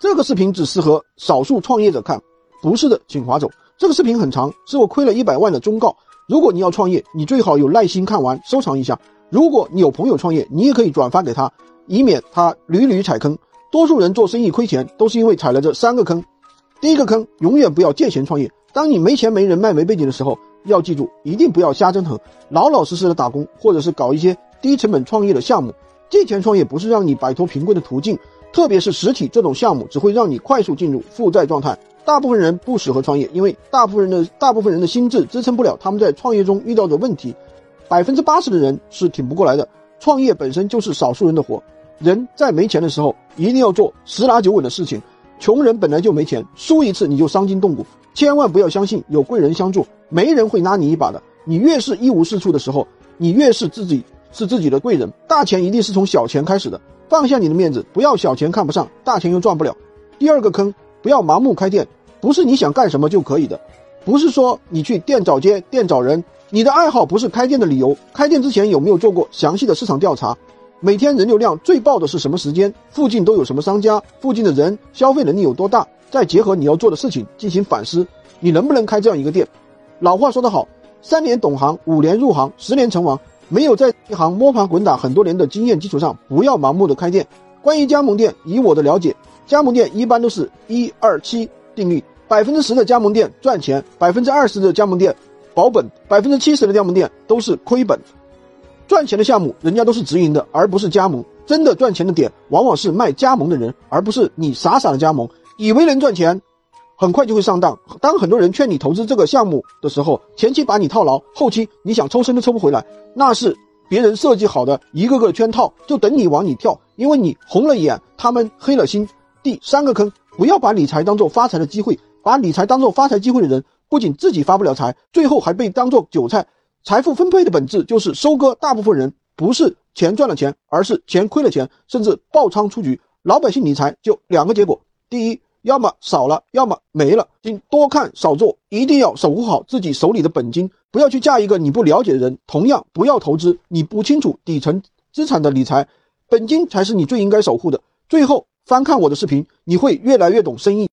这个视频只适合少数创业者看，不是的，请划走。这个视频很长，是我亏了一百万的忠告。如果你要创业，你最好有耐心看完，收藏一下。如果你有朋友创业，你也可以转发给他，以免他屡屡踩坑。多数人做生意亏钱，都是因为踩了这三个坑。第一个坑，永远不要借钱创业。当你没钱、没人脉、没背景的时候，要记住，一定不要瞎折腾，老老实实的打工，或者是搞一些低成本创业的项目。借钱创业不是让你摆脱贫困的途径，特别是实体这种项目，只会让你快速进入负债状态。大部分人不适合创业，因为大部分人的大部分人的心智支撑不了他们在创业中遇到的问题。百分之八十的人是挺不过来的。创业本身就是少数人的活，人在没钱的时候一定要做十拿九稳的事情。穷人本来就没钱，输一次你就伤筋动骨。千万不要相信有贵人相助，没人会拉你一把的。你越是一无是处的时候，你越是自己是自己的贵人。大钱一定是从小钱开始的，放下你的面子，不要小钱看不上，大钱又赚不了。第二个坑，不要盲目开店，不是你想干什么就可以的，不是说你去店找街、店找人。你的爱好不是开店的理由。开店之前有没有做过详细的市场调查？每天人流量最爆的是什么时间？附近都有什么商家？附近的人消费能力有多大？再结合你要做的事情进行反思，你能不能开这样一个店？老话说得好，三年懂行，五年入行，十年成王。没有在一行摸爬滚打很多年的经验基础上，不要盲目的开店。关于加盟店，以我的了解，加盟店一般都是一二七定律，百分之十的加盟店赚钱，百分之二十的加盟店。保本百分之七十的加盟店都是亏本，赚钱的项目人家都是直营的，而不是加盟。真的赚钱的点往往是卖加盟的人，而不是你傻傻的加盟，以为能赚钱，很快就会上当。当很多人劝你投资这个项目的时候，前期把你套牢，后期你想抽身都抽不回来，那是别人设计好的一个个圈套，就等你往里跳，因为你红了眼，他们黑了心。第三个坑，不要把理财当做发财的机会，把理财当做发财机会的人。不仅自己发不了财，最后还被当做韭菜。财富分配的本质就是收割大部分人，不是钱赚了钱，而是钱亏了钱，甚至爆仓出局。老百姓理财就两个结果：第一，要么少了，要么没了。请多看少做，一定要守护好自己手里的本金，不要去嫁一个你不了解的人。同样，不要投资你不清楚底层资产的理财，本金才是你最应该守护的。最后，翻看我的视频，你会越来越懂生意。